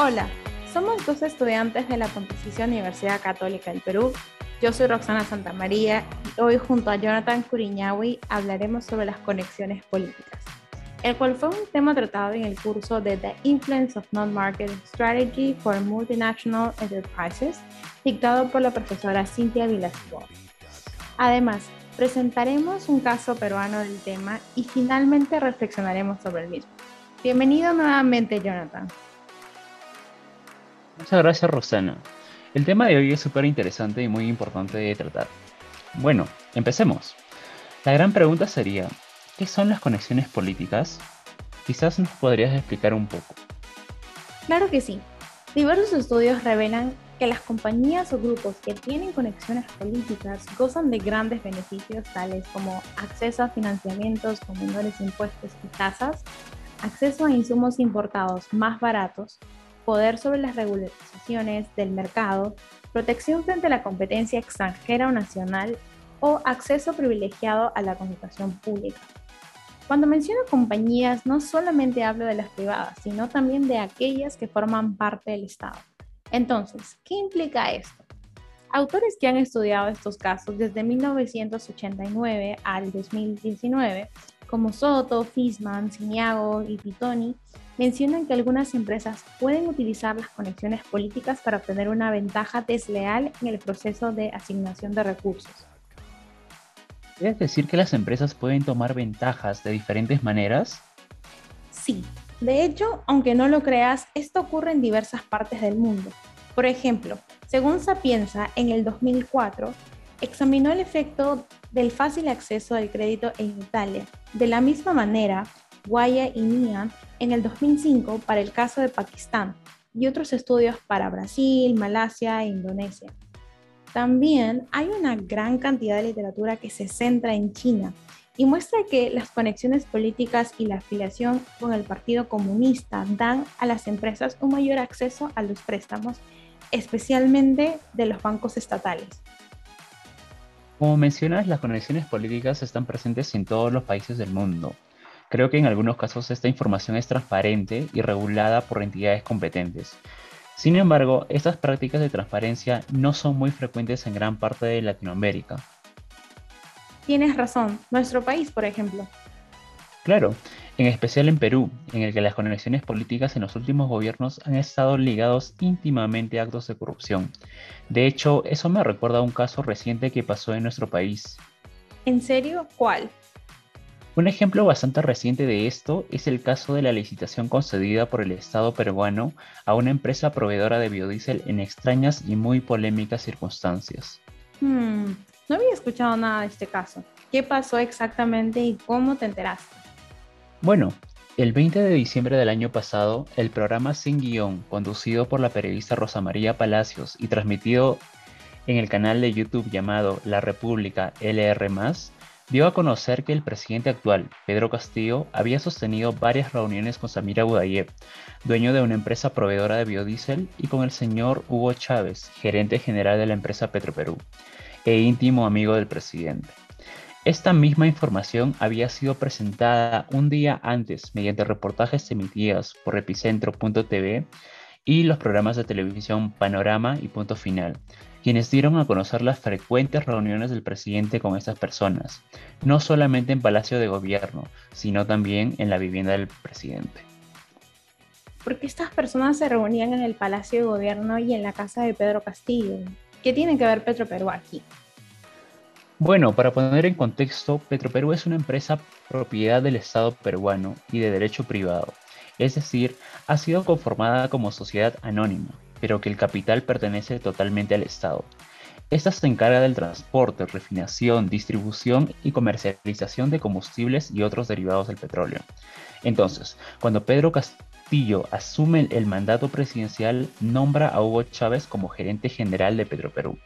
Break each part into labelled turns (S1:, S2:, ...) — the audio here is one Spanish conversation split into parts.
S1: Hola, somos dos estudiantes de la Pontificia Universidad Católica del Perú. Yo soy Roxana Santamaría y hoy junto a Jonathan Curiñawi hablaremos sobre las conexiones políticas, el cual fue un tema tratado en el curso de The Influence of Non-Market Strategy for Multinational Enterprises, dictado por la profesora Cintia Vilasco. Además, presentaremos un caso peruano del tema y finalmente reflexionaremos sobre el mismo. Bienvenido nuevamente, Jonathan.
S2: Muchas gracias, Roxana. El tema de hoy es súper interesante y muy importante de tratar. Bueno, empecemos. La gran pregunta sería, ¿qué son las conexiones políticas? Quizás nos podrías explicar un poco.
S1: Claro que sí. Diversos estudios revelan que las compañías o grupos que tienen conexiones políticas gozan de grandes beneficios tales como acceso a financiamientos con menores impuestos y tasas, acceso a insumos importados más baratos, poder sobre las regulaciones del mercado, protección frente a la competencia extranjera o nacional o acceso privilegiado a la comunicación pública. Cuando menciono compañías, no solamente hablo de las privadas, sino también de aquellas que forman parte del Estado. Entonces, ¿qué implica esto? Autores que han estudiado estos casos desde 1989 al 2019, como Soto, Fisman, Siniago y Pitoni, mencionan que algunas empresas pueden utilizar las conexiones políticas para obtener una ventaja desleal en el proceso de asignación de recursos.
S2: ¿Quieres decir que las empresas pueden tomar ventajas de diferentes maneras?
S1: Sí. De hecho, aunque no lo creas, esto ocurre en diversas partes del mundo. Por ejemplo, según Sapienza, en el 2004, examinó el efecto del fácil acceso al crédito en Italia. De la misma manera, Guaya y Nian en el 2005 para el caso de Pakistán y otros estudios para Brasil, Malasia e Indonesia. También hay una gran cantidad de literatura que se centra en China y muestra que las conexiones políticas y la afiliación con el Partido Comunista dan a las empresas un mayor acceso a los préstamos, especialmente de los bancos estatales.
S2: Como mencionas, las conexiones políticas están presentes en todos los países del mundo, Creo que en algunos casos esta información es transparente y regulada por entidades competentes. Sin embargo, estas prácticas de transparencia no son muy frecuentes en gran parte de Latinoamérica.
S1: Tienes razón, nuestro país, por ejemplo.
S2: Claro, en especial en Perú, en el que las conexiones políticas en los últimos gobiernos han estado ligados íntimamente a actos de corrupción. De hecho, eso me recuerda a un caso reciente que pasó en nuestro país.
S1: ¿En serio? ¿Cuál?
S2: Un ejemplo bastante reciente de esto es el caso de la licitación concedida por el Estado peruano a una empresa proveedora de biodiesel en extrañas y muy polémicas circunstancias.
S1: Hmm, no había escuchado nada de este caso. ¿Qué pasó exactamente y cómo te enteraste?
S2: Bueno, el 20 de diciembre del año pasado, el programa Sin Guión, conducido por la periodista Rosa María Palacios y transmitido en el canal de YouTube llamado La República LR, dio a conocer que el presidente actual, Pedro Castillo, había sostenido varias reuniones con Samira Budayev, dueño de una empresa proveedora de biodiesel, y con el señor Hugo Chávez, gerente general de la empresa Petroperú, e íntimo amigo del presidente. Esta misma información había sido presentada un día antes mediante reportajes emitidos por epicentro.tv y los programas de televisión Panorama y Punto Final, quienes dieron a conocer las frecuentes reuniones del presidente con estas personas, no solamente en Palacio de Gobierno, sino también en la vivienda del presidente.
S1: ¿Por qué estas personas se reunían en el Palacio de Gobierno y en la casa de Pedro Castillo? ¿Qué tiene que ver Petroperú aquí?
S2: Bueno, para poner en contexto, Petroperú es una empresa propiedad del Estado peruano y de derecho privado, es decir, ha sido conformada como sociedad anónima, pero que el capital pertenece totalmente al Estado. Esta se encarga del transporte, refinación, distribución y comercialización de combustibles y otros derivados del petróleo. Entonces, cuando Pedro Castillo asume el mandato presidencial, nombra a Hugo Chávez como gerente general de Petroperú.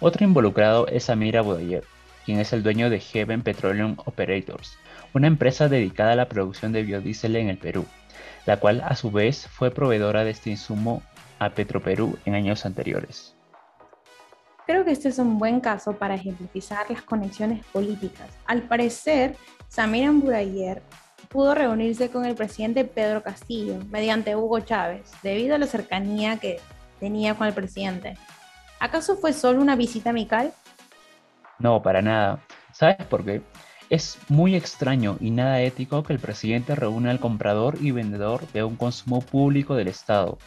S2: Otro involucrado es Amir Abudayev, quien es el dueño de Heaven Petroleum Operators, una empresa dedicada a la producción de biodiesel en el Perú, la cual a su vez fue proveedora de este insumo a Petroperú en años anteriores.
S1: Creo que este es un buen caso para ejemplificar las conexiones políticas. Al parecer, Samir Amburayer pudo reunirse con el presidente Pedro Castillo mediante Hugo Chávez, debido a la cercanía que tenía con el presidente. ¿Acaso fue solo una visita amical?
S2: No, para nada. ¿Sabes por qué? Es muy extraño y nada ético que el presidente reúna al comprador y vendedor de un consumo público del Estado,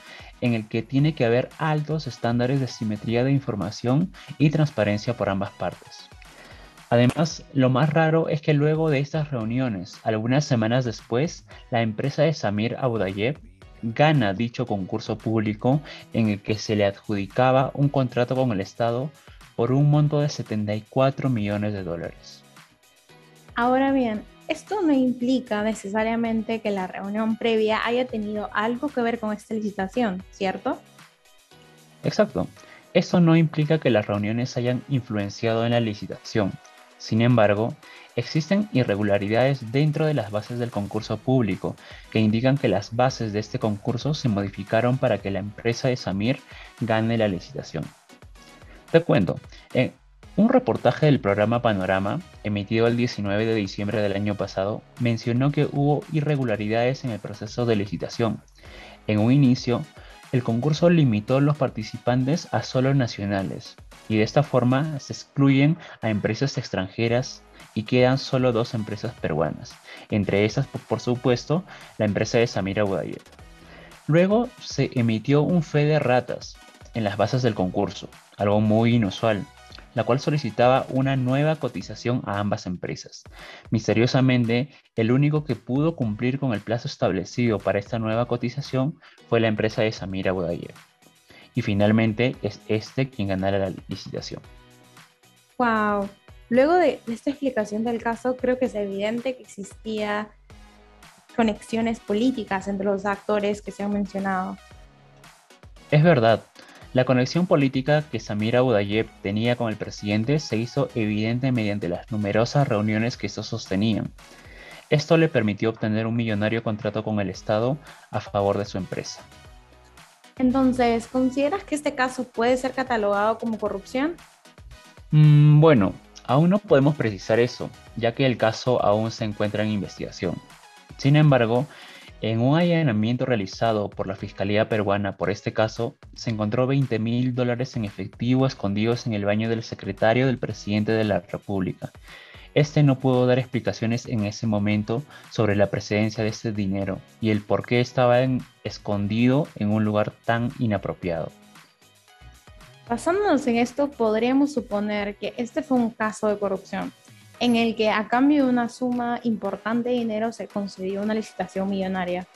S2: en el que tiene que haber altos estándares de simetría de información y transparencia por ambas partes. Además, lo más raro es que luego de estas reuniones, algunas semanas después, la empresa de Samir Abudayev gana dicho concurso público en el que se le adjudicaba un contrato con el Estado por un monto de 74 millones de dólares.
S1: Ahora bien, esto no implica necesariamente que la reunión previa haya tenido algo que ver con esta licitación, ¿cierto?
S2: Exacto. Esto no implica que las reuniones hayan influenciado en la licitación. Sin embargo, existen irregularidades dentro de las bases del concurso público que indican que las bases de este concurso se modificaron para que la empresa de Samir gane la licitación. Te cuento, en, un reportaje del programa Panorama, emitido el 19 de diciembre del año pasado, mencionó que hubo irregularidades en el proceso de licitación. En un inicio, el concurso limitó los participantes a solo nacionales, y de esta forma se excluyen a empresas extranjeras y quedan solo dos empresas peruanas, entre esas, por supuesto, la empresa de Samira Budayer. Luego se emitió un fe de ratas en las bases del concurso, algo muy inusual, la cual solicitaba una nueva cotización a ambas empresas. Misteriosamente, el único que pudo cumplir con el plazo establecido para esta nueva cotización fue la empresa de Samira Budayev. Y finalmente es este quien ganara la licitación.
S1: Wow. Luego de esta explicación del caso, creo que es evidente que existía conexiones políticas entre los actores que se han mencionado.
S2: Es verdad, la conexión política que Samira Budayev tenía con el presidente se hizo evidente mediante las numerosas reuniones que estos sostenían. Esto le permitió obtener un millonario contrato con el Estado a favor de su empresa.
S1: Entonces, ¿consideras que este caso puede ser catalogado como corrupción?
S2: Mm, bueno, aún no podemos precisar eso, ya que el caso aún se encuentra en investigación. Sin embargo, en un allanamiento realizado por la Fiscalía peruana por este caso, se encontró 20 mil dólares en efectivo escondidos en el baño del secretario del presidente de la República. Este no pudo dar explicaciones en ese momento sobre la presencia de este dinero y el por qué estaba escondido en un lugar tan inapropiado.
S1: Basándonos en esto, podríamos suponer que este fue un caso de corrupción, en el que a cambio de una suma importante de dinero se concedió una licitación millonaria.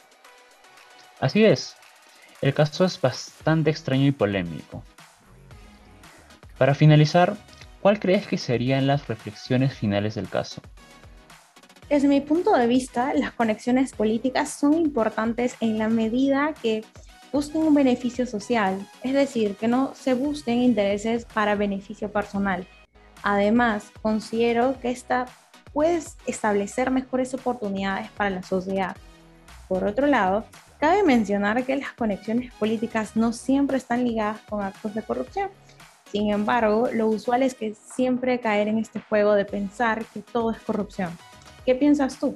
S2: Así es, el caso es bastante extraño y polémico. Para finalizar, ¿cuál crees que serían las reflexiones finales del caso?
S1: Desde mi punto de vista, las conexiones políticas son importantes en la medida que busquen un beneficio social, es decir, que no se busquen intereses para beneficio personal, Además, considero que esta puede establecer mejores oportunidades para la sociedad. Por otro lado, cabe mencionar que las conexiones políticas no siempre están ligadas con actos de corrupción. Sin embargo, lo usual es que siempre caer en este juego de pensar que todo es corrupción. ¿Qué piensas tú?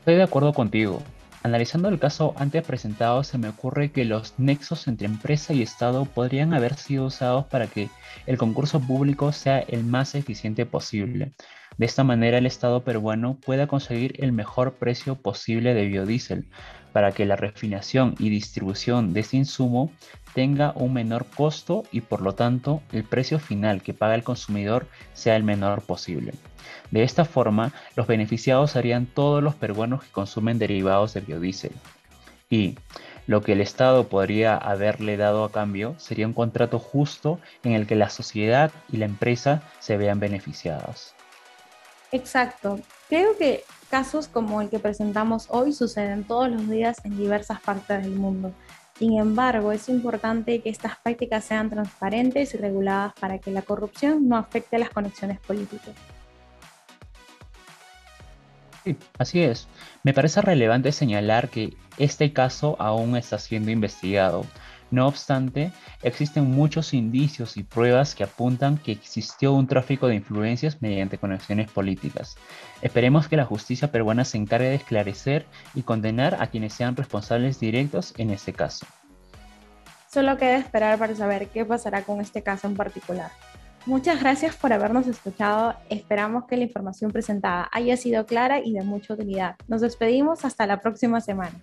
S2: Estoy de acuerdo contigo. Analizando el caso antes presentado, se me ocurre que los nexos entre empresa y Estado podrían haber sido usados para que el concurso público sea el más eficiente posible. De esta manera, el Estado peruano pueda conseguir el mejor precio posible de biodiesel para que la refinación y distribución de este insumo tenga un menor costo y por lo tanto el precio final que paga el consumidor sea el menor posible. De esta forma, los beneficiados serían todos los peruanos que consumen derivados de biodiesel. Y lo que el Estado podría haberle dado a cambio sería un contrato justo en el que la sociedad y la empresa se vean beneficiadas.
S1: Exacto. Creo que casos como el que presentamos hoy suceden todos los días en diversas partes del mundo. Sin embargo, es importante que estas prácticas sean transparentes y reguladas para que la corrupción no afecte las conexiones políticas
S2: así es. Me parece relevante señalar que este caso aún está siendo investigado, No obstante, existen muchos indicios y pruebas que apuntan que existió un tráfico de influencias mediante conexiones políticas. Esperemos que la justicia peruana se encargue de esclarecer y condenar a quienes sean responsables directos en este caso.
S1: Solo queda esperar para saber qué pasará con este caso en particular. Muchas gracias por habernos escuchado. Esperamos que la información presentada haya sido clara y de mucha utilidad. Nos despedimos hasta la próxima semana.